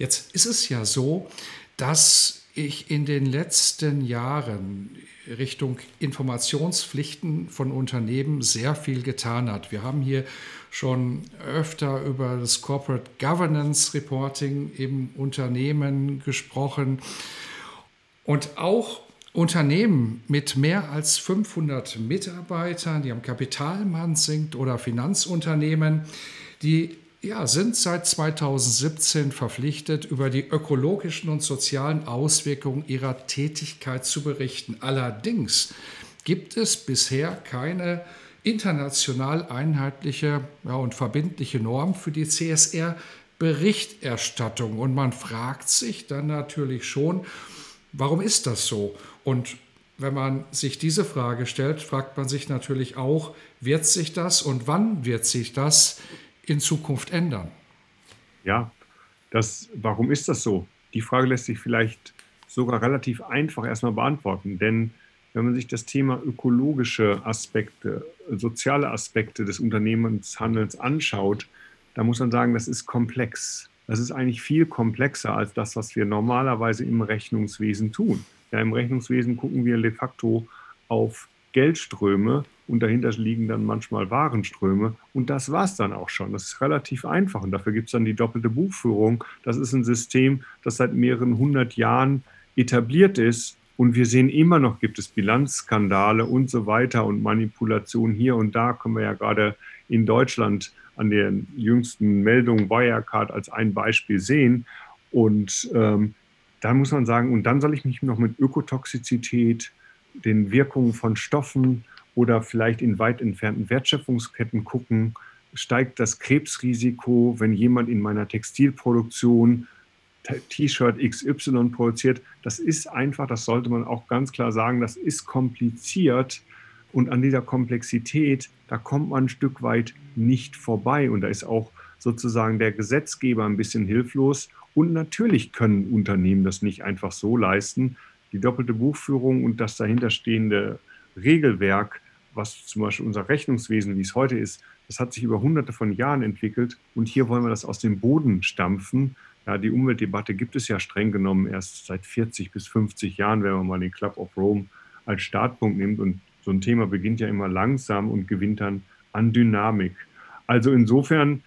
Jetzt ist es ja so, dass ich in den letzten Jahren Richtung Informationspflichten von Unternehmen sehr viel getan hat. Wir haben hier schon öfter über das Corporate Governance Reporting im Unternehmen gesprochen und auch Unternehmen mit mehr als 500 Mitarbeitern, die am Kapitalmarkt sind oder Finanzunternehmen, die ja, sind seit 2017 verpflichtet, über die ökologischen und sozialen Auswirkungen ihrer Tätigkeit zu berichten. Allerdings gibt es bisher keine international einheitliche ja, und verbindliche Norm für die CSR-Berichterstattung. Und man fragt sich dann natürlich schon, warum ist das so? Und wenn man sich diese Frage stellt, fragt man sich natürlich auch, wird sich das und wann wird sich das in Zukunft ändern? Ja, das, warum ist das so? Die Frage lässt sich vielleicht sogar relativ einfach erstmal beantworten, denn wenn man sich das Thema ökologische Aspekte, soziale Aspekte des Unternehmenshandelns anschaut, dann muss man sagen, das ist komplex. Das ist eigentlich viel komplexer als das, was wir normalerweise im Rechnungswesen tun. Ja, Im Rechnungswesen gucken wir de facto auf Geldströme und dahinter liegen dann manchmal Warenströme. Und das war es dann auch schon. Das ist relativ einfach und dafür gibt es dann die doppelte Buchführung. Das ist ein System, das seit mehreren hundert Jahren etabliert ist. Und wir sehen immer noch, gibt es Bilanzskandale und so weiter und Manipulationen hier und da. Können wir ja gerade in Deutschland an der jüngsten Meldung Wirecard als ein Beispiel sehen. Und ähm, da muss man sagen, und dann soll ich mich noch mit Ökotoxizität, den Wirkungen von Stoffen oder vielleicht in weit entfernten Wertschöpfungsketten gucken, steigt das Krebsrisiko, wenn jemand in meiner Textilproduktion T-Shirt XY produziert. Das ist einfach, das sollte man auch ganz klar sagen, das ist kompliziert und an dieser Komplexität, da kommt man ein Stück weit nicht vorbei und da ist auch sozusagen der Gesetzgeber ein bisschen hilflos und natürlich können Unternehmen das nicht einfach so leisten. Die doppelte Buchführung und das dahinterstehende Regelwerk was zum Beispiel unser Rechnungswesen, wie es heute ist, das hat sich über hunderte von Jahren entwickelt und hier wollen wir das aus dem Boden stampfen. Ja, die Umweltdebatte gibt es ja streng genommen erst seit 40 bis 50 Jahren, wenn man mal den Club of Rome als Startpunkt nimmt. Und so ein Thema beginnt ja immer langsam und gewinnt dann an Dynamik. Also insofern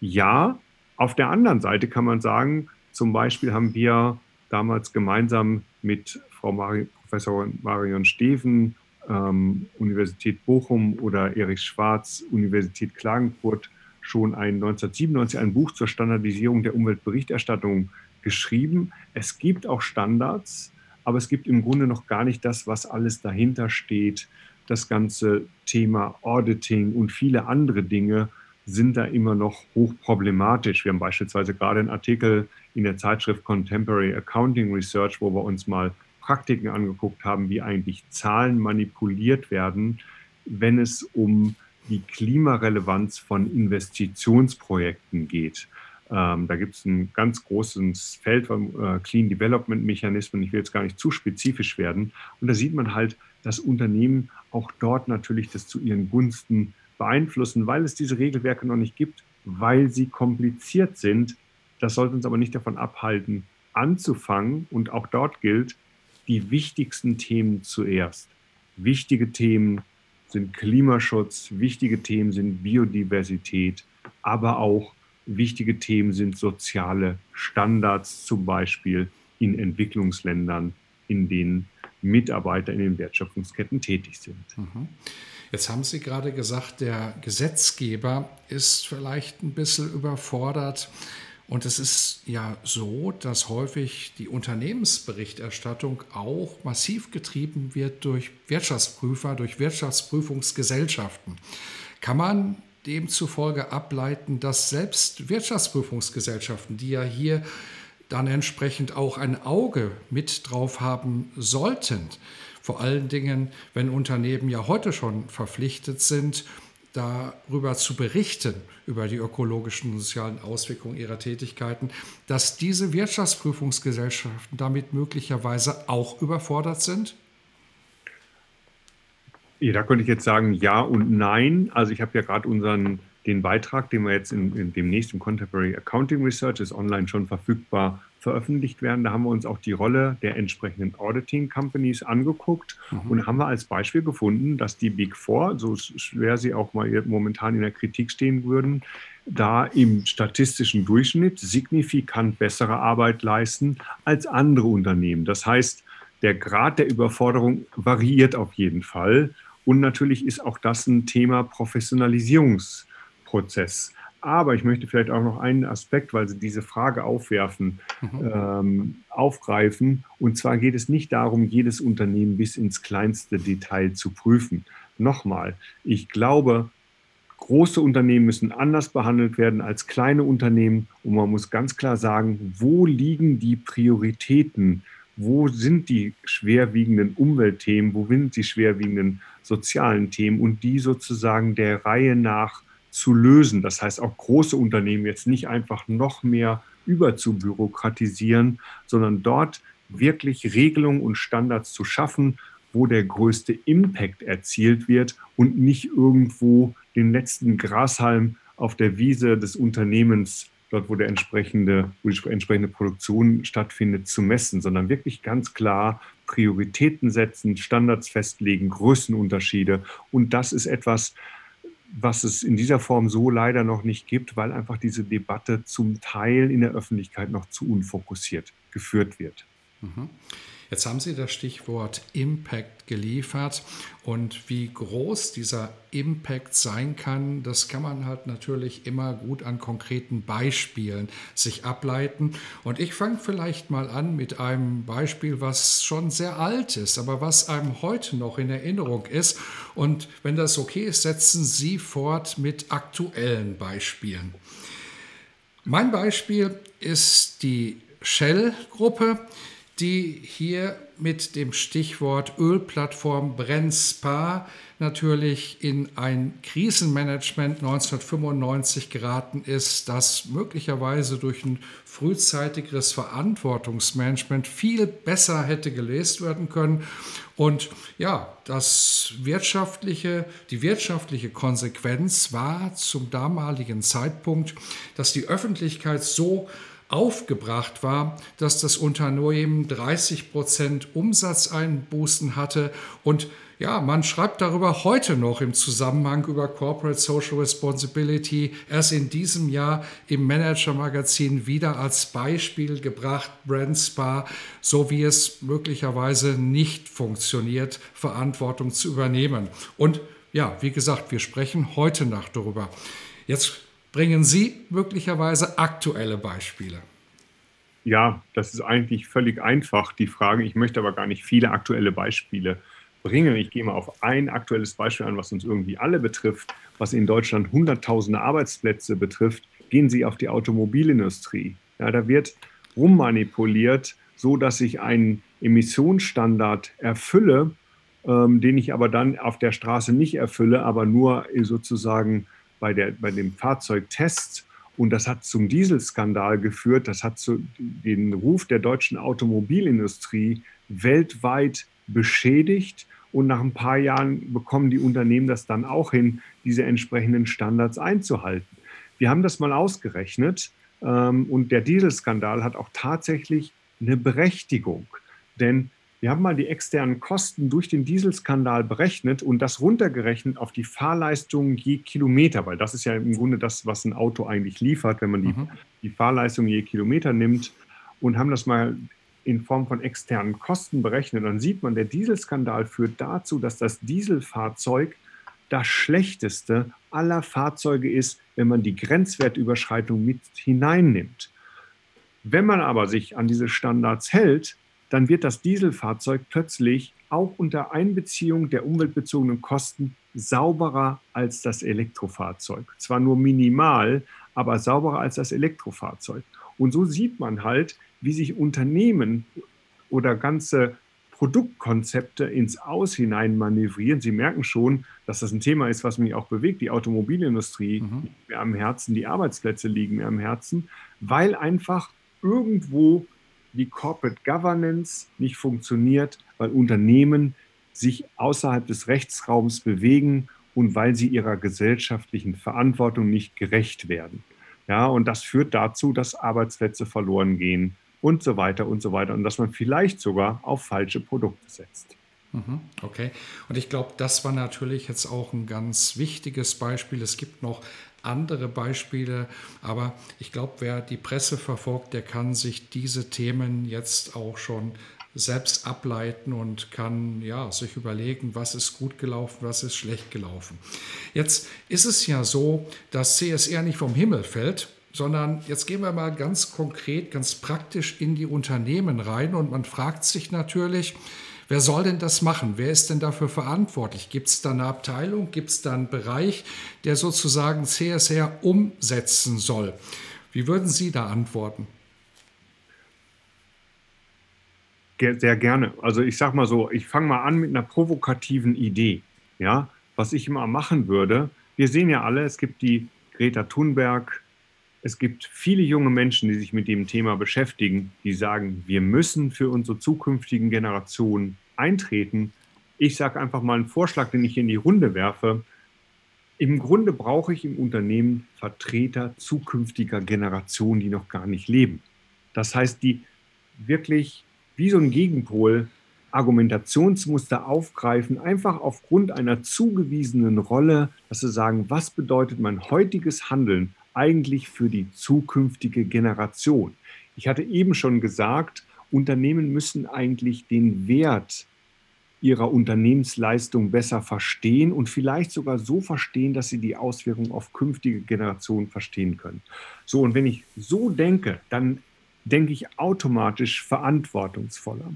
ja. Auf der anderen Seite kann man sagen, zum Beispiel haben wir damals gemeinsam mit Frau Mari, Professor Marion Steven ähm, Universität Bochum oder Erich Schwarz, Universität Klagenfurt, schon ein 1997 ein Buch zur Standardisierung der Umweltberichterstattung geschrieben. Es gibt auch Standards, aber es gibt im Grunde noch gar nicht das, was alles dahinter steht. Das ganze Thema Auditing und viele andere Dinge sind da immer noch hochproblematisch. Wir haben beispielsweise gerade einen Artikel in der Zeitschrift Contemporary Accounting Research, wo wir uns mal Praktiken angeguckt haben, wie eigentlich Zahlen manipuliert werden, wenn es um die Klimarelevanz von Investitionsprojekten geht. Ähm, da gibt es ein ganz großes Feld von äh, Clean Development Mechanismen. Ich will jetzt gar nicht zu spezifisch werden. Und da sieht man halt, dass Unternehmen auch dort natürlich das zu ihren Gunsten beeinflussen, weil es diese Regelwerke noch nicht gibt, weil sie kompliziert sind. Das sollte uns aber nicht davon abhalten, anzufangen. Und auch dort gilt, die wichtigsten Themen zuerst. Wichtige Themen sind Klimaschutz, wichtige Themen sind Biodiversität, aber auch wichtige Themen sind soziale Standards, zum Beispiel in Entwicklungsländern, in denen Mitarbeiter in den Wertschöpfungsketten tätig sind. Mhm. Jetzt haben Sie gerade gesagt, der Gesetzgeber ist vielleicht ein bisschen überfordert. Und es ist ja so, dass häufig die Unternehmensberichterstattung auch massiv getrieben wird durch Wirtschaftsprüfer, durch Wirtschaftsprüfungsgesellschaften. kann man demzufolge ableiten, dass selbst Wirtschaftsprüfungsgesellschaften, die ja hier dann entsprechend auch ein Auge mit drauf haben sollten, vor allen Dingen, wenn Unternehmen ja heute schon verpflichtet sind, darüber zu berichten, über die ökologischen und sozialen Auswirkungen ihrer Tätigkeiten, dass diese Wirtschaftsprüfungsgesellschaften damit möglicherweise auch überfordert sind? Ja, da könnte ich jetzt sagen ja und nein. Also ich habe ja gerade unseren den Beitrag, den wir jetzt in, in demnächst im Contemporary Accounting Research ist online schon verfügbar veröffentlicht werden. Da haben wir uns auch die Rolle der entsprechenden Auditing Companies angeguckt mhm. und haben wir als Beispiel gefunden, dass die Big Four, so schwer sie auch mal momentan in der Kritik stehen würden, da im statistischen Durchschnitt signifikant bessere Arbeit leisten als andere Unternehmen. Das heißt, der Grad der Überforderung variiert auf jeden Fall. Und natürlich ist auch das ein Thema Professionalisierungsprozess. Aber ich möchte vielleicht auch noch einen Aspekt, weil Sie diese Frage aufwerfen, mhm. ähm, aufgreifen. Und zwar geht es nicht darum, jedes Unternehmen bis ins kleinste Detail zu prüfen. Nochmal, ich glaube, große Unternehmen müssen anders behandelt werden als kleine Unternehmen. Und man muss ganz klar sagen, wo liegen die Prioritäten? Wo sind die schwerwiegenden Umweltthemen? Wo sind die schwerwiegenden sozialen Themen? Und die sozusagen der Reihe nach zu lösen. Das heißt, auch große Unternehmen jetzt nicht einfach noch mehr überzubürokratisieren, sondern dort wirklich Regelungen und Standards zu schaffen, wo der größte Impact erzielt wird und nicht irgendwo den letzten Grashalm auf der Wiese des Unternehmens, dort wo der entsprechende, wo die entsprechende Produktion stattfindet, zu messen, sondern wirklich ganz klar Prioritäten setzen, Standards festlegen, Größenunterschiede. Und das ist etwas, was es in dieser Form so leider noch nicht gibt, weil einfach diese Debatte zum Teil in der Öffentlichkeit noch zu unfokussiert geführt wird. Mhm. Jetzt haben Sie das Stichwort Impact geliefert und wie groß dieser Impact sein kann, das kann man halt natürlich immer gut an konkreten Beispielen sich ableiten. Und ich fange vielleicht mal an mit einem Beispiel, was schon sehr alt ist, aber was einem heute noch in Erinnerung ist. Und wenn das okay ist, setzen Sie fort mit aktuellen Beispielen. Mein Beispiel ist die Shell-Gruppe die hier mit dem Stichwort Ölplattform Brennspa natürlich in ein Krisenmanagement 1995 geraten ist, das möglicherweise durch ein frühzeitigeres Verantwortungsmanagement viel besser hätte gelöst werden können. Und ja, das wirtschaftliche, die wirtschaftliche Konsequenz war zum damaligen Zeitpunkt, dass die Öffentlichkeit so aufgebracht war, dass das Unternehmen 30 Prozent Umsatzeinbußen hatte und ja, man schreibt darüber heute noch im Zusammenhang über Corporate Social Responsibility, erst in diesem Jahr im Manager-Magazin wieder als Beispiel gebracht, Brand Spa, so wie es möglicherweise nicht funktioniert, Verantwortung zu übernehmen. Und ja, wie gesagt, wir sprechen heute Nacht darüber. Jetzt Bringen Sie möglicherweise aktuelle Beispiele? Ja, das ist eigentlich völlig einfach, die Frage. Ich möchte aber gar nicht viele aktuelle Beispiele bringen. Ich gehe mal auf ein aktuelles Beispiel an, was uns irgendwie alle betrifft, was in Deutschland Hunderttausende Arbeitsplätze betrifft. Gehen Sie auf die Automobilindustrie. Ja, da wird rummanipuliert, so dass ich einen Emissionsstandard erfülle, ähm, den ich aber dann auf der Straße nicht erfülle, aber nur sozusagen bei, der, bei dem Fahrzeugtest. Und das hat zum Dieselskandal geführt. Das hat zu, den Ruf der deutschen Automobilindustrie weltweit beschädigt. Und nach ein paar Jahren bekommen die Unternehmen das dann auch hin, diese entsprechenden Standards einzuhalten. Wir haben das mal ausgerechnet. Ähm, und der Dieselskandal hat auch tatsächlich eine Berechtigung. Denn wir haben mal die externen Kosten durch den Dieselskandal berechnet und das runtergerechnet auf die Fahrleistung je Kilometer, weil das ist ja im Grunde das, was ein Auto eigentlich liefert, wenn man die, mhm. die Fahrleistung je Kilometer nimmt und haben das mal in Form von externen Kosten berechnet. Dann sieht man, der Dieselskandal führt dazu, dass das Dieselfahrzeug das schlechteste aller Fahrzeuge ist, wenn man die Grenzwertüberschreitung mit hineinnimmt. Wenn man aber sich an diese Standards hält, dann wird das Dieselfahrzeug plötzlich auch unter Einbeziehung der umweltbezogenen Kosten sauberer als das Elektrofahrzeug. Zwar nur minimal, aber sauberer als das Elektrofahrzeug. Und so sieht man halt, wie sich Unternehmen oder ganze Produktkonzepte ins Aus hinein manövrieren. Sie merken schon, dass das ein Thema ist, was mich auch bewegt. Die Automobilindustrie mhm. liegt mir am Herzen, die Arbeitsplätze liegen mir am Herzen, weil einfach irgendwo die Corporate Governance nicht funktioniert, weil Unternehmen sich außerhalb des Rechtsraums bewegen und weil sie ihrer gesellschaftlichen Verantwortung nicht gerecht werden. Ja, und das führt dazu, dass Arbeitsplätze verloren gehen, und so weiter und so weiter. Und dass man vielleicht sogar auf falsche Produkte setzt. Mhm, okay. Und ich glaube, das war natürlich jetzt auch ein ganz wichtiges Beispiel. Es gibt noch andere Beispiele, aber ich glaube, wer die Presse verfolgt, der kann sich diese Themen jetzt auch schon selbst ableiten und kann ja sich überlegen, was ist gut gelaufen, was ist schlecht gelaufen. Jetzt ist es ja so, dass CSR nicht vom Himmel fällt, sondern jetzt gehen wir mal ganz konkret, ganz praktisch in die Unternehmen rein und man fragt sich natürlich, wer soll denn das machen? Wer ist denn dafür verantwortlich? Gibt es da eine Abteilung? Gibt es da einen Bereich, der sozusagen CSR umsetzen soll? Wie würden Sie da antworten? Sehr gerne. Also ich sage mal so, ich fange mal an mit einer provokativen Idee. Ja, was ich immer machen würde. Wir sehen ja alle, es gibt die Greta Thunberg, es gibt viele junge Menschen, die sich mit dem Thema beschäftigen, die sagen, wir müssen für unsere zukünftigen Generationen eintreten. Ich sage einfach mal einen Vorschlag, den ich in die Runde werfe. Im Grunde brauche ich im Unternehmen Vertreter zukünftiger Generationen, die noch gar nicht leben. Das heißt, die wirklich wie so ein Gegenpol Argumentationsmuster aufgreifen, einfach aufgrund einer zugewiesenen Rolle, dass sie sagen, was bedeutet mein heutiges Handeln eigentlich für die zukünftige Generation? Ich hatte eben schon gesagt, Unternehmen müssen eigentlich den Wert ihrer Unternehmensleistung besser verstehen und vielleicht sogar so verstehen, dass sie die Auswirkungen auf künftige Generationen verstehen können. So, und wenn ich so denke, dann denke ich automatisch verantwortungsvoller.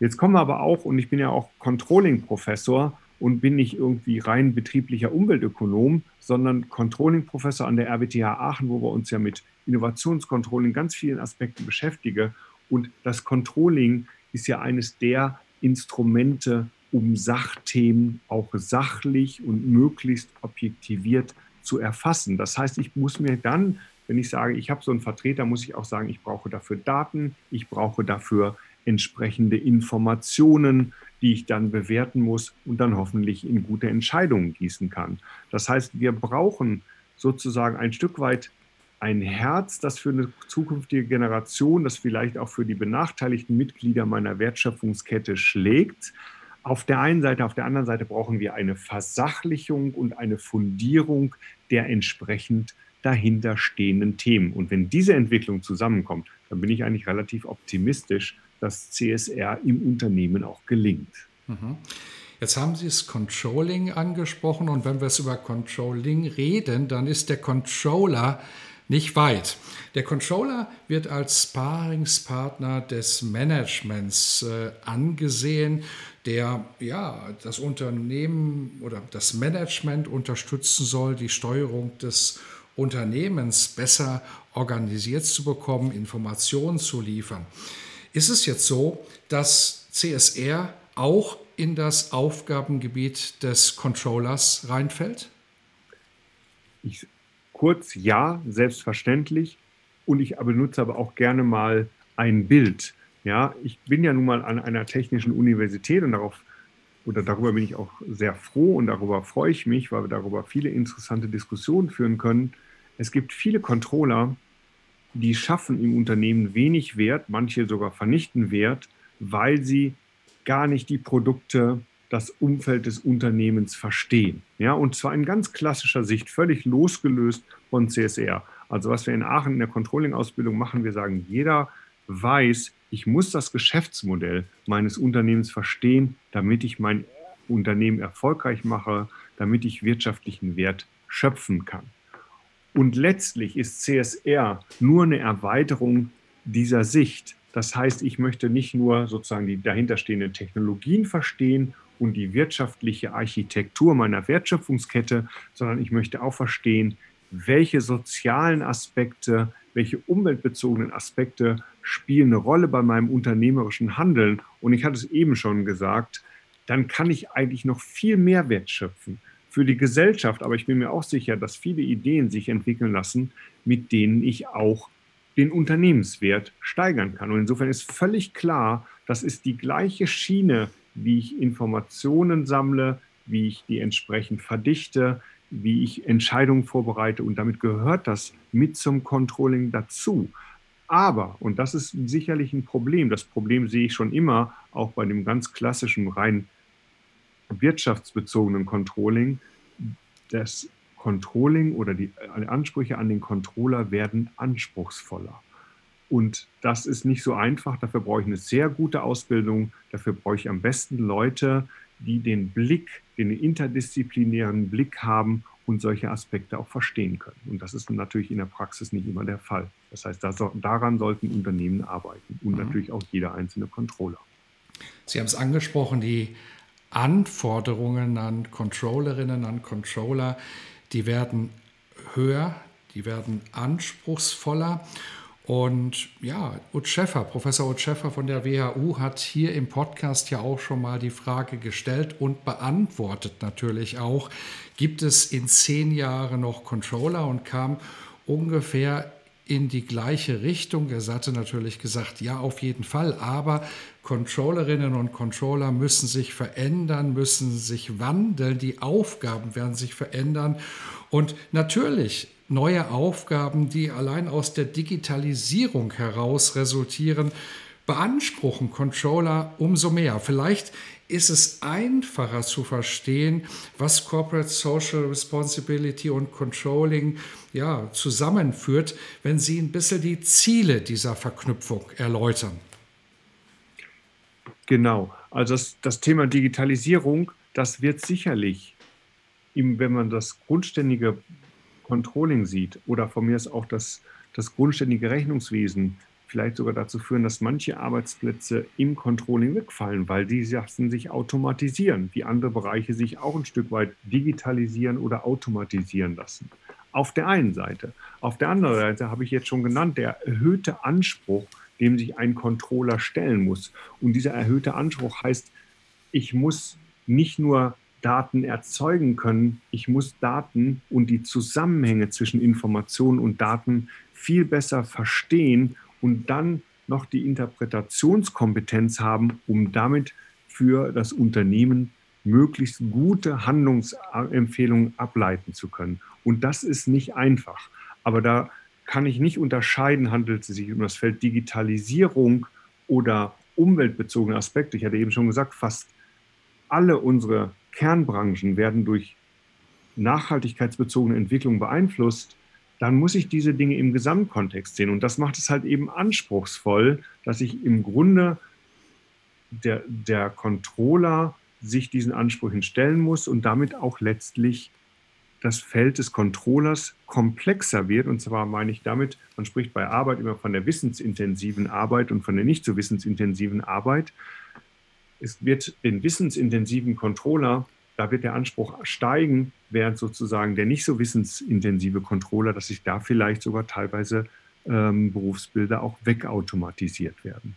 Jetzt kommen wir aber auch, und ich bin ja auch Controlling-Professor, und bin nicht irgendwie rein betrieblicher Umweltökonom, sondern Controlling-Professor an der RWTH Aachen, wo wir uns ja mit Innovationscontrolling ganz vielen Aspekten beschäftigen. Und das Controlling ist ja eines der Instrumente, um Sachthemen auch sachlich und möglichst objektiviert zu erfassen. Das heißt, ich muss mir dann, wenn ich sage, ich habe so einen Vertreter, muss ich auch sagen, ich brauche dafür Daten, ich brauche dafür entsprechende Informationen, die ich dann bewerten muss und dann hoffentlich in gute Entscheidungen gießen kann. Das heißt, wir brauchen sozusagen ein Stück weit ein Herz, das für eine zukünftige Generation, das vielleicht auch für die benachteiligten Mitglieder meiner Wertschöpfungskette schlägt. Auf der einen Seite, auf der anderen Seite brauchen wir eine Versachlichung und eine Fundierung der entsprechend dahinterstehenden Themen. Und wenn diese Entwicklung zusammenkommt, dann bin ich eigentlich relativ optimistisch, dass CSR im Unternehmen auch gelingt. Mhm. Jetzt haben Sie das Controlling angesprochen und wenn wir es über Controlling reden, dann ist der Controller nicht weit. Der Controller wird als Sparingspartner des Managements äh, angesehen, der ja das Unternehmen oder das Management unterstützen soll, die Steuerung des Unternehmens besser organisiert zu bekommen, Informationen zu liefern. Ist es jetzt so, dass CSR auch in das Aufgabengebiet des Controllers reinfällt? Ich, kurz ja, selbstverständlich. Und ich benutze aber auch gerne mal ein Bild. Ja, ich bin ja nun mal an einer technischen Universität und darauf oder darüber bin ich auch sehr froh und darüber freue ich mich, weil wir darüber viele interessante Diskussionen führen können. Es gibt viele Controller, die schaffen im Unternehmen wenig Wert, manche sogar vernichten Wert, weil sie gar nicht die Produkte, das Umfeld des Unternehmens verstehen. Ja, und zwar in ganz klassischer Sicht, völlig losgelöst von CSR. Also was wir in Aachen in der Controlling-Ausbildung machen, wir sagen, jeder weiß, ich muss das Geschäftsmodell meines Unternehmens verstehen, damit ich mein Unternehmen erfolgreich mache, damit ich wirtschaftlichen Wert schöpfen kann. Und letztlich ist CSR nur eine Erweiterung dieser Sicht. Das heißt, ich möchte nicht nur sozusagen die dahinterstehenden Technologien verstehen und die wirtschaftliche Architektur meiner Wertschöpfungskette, sondern ich möchte auch verstehen, welche sozialen Aspekte, welche umweltbezogenen Aspekte spielen eine Rolle bei meinem unternehmerischen Handeln. Und ich hatte es eben schon gesagt, dann kann ich eigentlich noch viel mehr Wert schöpfen für die Gesellschaft. Aber ich bin mir auch sicher, dass viele Ideen sich entwickeln lassen, mit denen ich auch den Unternehmenswert steigern kann. Und insofern ist völlig klar, das ist die gleiche Schiene, wie ich Informationen sammle, wie ich die entsprechend verdichte, wie ich Entscheidungen vorbereite. Und damit gehört das mit zum Controlling dazu. Aber, und das ist sicherlich ein Problem, das Problem sehe ich schon immer, auch bei dem ganz klassischen, rein wirtschaftsbezogenen Controlling, das Controlling oder die Ansprüche an den Controller werden anspruchsvoller. Und das ist nicht so einfach. Dafür brauche ich eine sehr gute Ausbildung. Dafür brauche ich am besten Leute, die den Blick, den interdisziplinären Blick haben und solche Aspekte auch verstehen können. Und das ist natürlich in der Praxis nicht immer der Fall. Das heißt, daran sollten Unternehmen arbeiten und mhm. natürlich auch jeder einzelne Controller. Sie haben es angesprochen, die Anforderungen an Controllerinnen, an Controller, die werden höher, die werden anspruchsvoller. Und ja, Utscheffer, Professor Utscheffer von der WHU hat hier im Podcast ja auch schon mal die Frage gestellt und beantwortet natürlich auch, gibt es in zehn Jahren noch Controller und kam ungefähr in die gleiche Richtung. Er hatte natürlich gesagt, ja, auf jeden Fall, aber Controllerinnen und Controller müssen sich verändern, müssen sich wandeln, die Aufgaben werden sich verändern und natürlich neue Aufgaben, die allein aus der Digitalisierung heraus resultieren, beanspruchen Controller umso mehr. Vielleicht ist es einfacher zu verstehen, was Corporate Social Responsibility und Controlling ja, zusammenführt, wenn Sie ein bisschen die Ziele dieser Verknüpfung erläutern. Genau, also das, das Thema Digitalisierung, das wird sicherlich, wenn man das grundständige Controlling sieht oder von mir ist auch das, das grundständige Rechnungswesen vielleicht sogar dazu führen, dass manche Arbeitsplätze im Controlling wegfallen, weil die Sachen sich automatisieren, wie andere Bereiche sich auch ein Stück weit digitalisieren oder automatisieren lassen. Auf der einen Seite. Auf der anderen Seite habe ich jetzt schon genannt, der erhöhte Anspruch, dem sich ein Controller stellen muss. Und dieser erhöhte Anspruch heißt, ich muss nicht nur Daten erzeugen können. Ich muss Daten und die Zusammenhänge zwischen Informationen und Daten viel besser verstehen und dann noch die Interpretationskompetenz haben, um damit für das Unternehmen möglichst gute Handlungsempfehlungen ableiten zu können. Und das ist nicht einfach. Aber da kann ich nicht unterscheiden, handelt es sich um das Feld Digitalisierung oder umweltbezogene Aspekte. Ich hatte eben schon gesagt, fast alle unsere Kernbranchen werden durch nachhaltigkeitsbezogene Entwicklung beeinflusst, dann muss ich diese Dinge im Gesamtkontext sehen. Und das macht es halt eben anspruchsvoll, dass ich im Grunde der, der Controller sich diesen Ansprüchen stellen muss und damit auch letztlich das Feld des Controllers komplexer wird. Und zwar meine ich damit, man spricht bei Arbeit immer von der wissensintensiven Arbeit und von der nicht so wissensintensiven Arbeit es wird den wissensintensiven Controller, da wird der Anspruch steigen, während sozusagen der nicht so wissensintensive Controller, dass sich da vielleicht sogar teilweise ähm, Berufsbilder auch wegautomatisiert werden.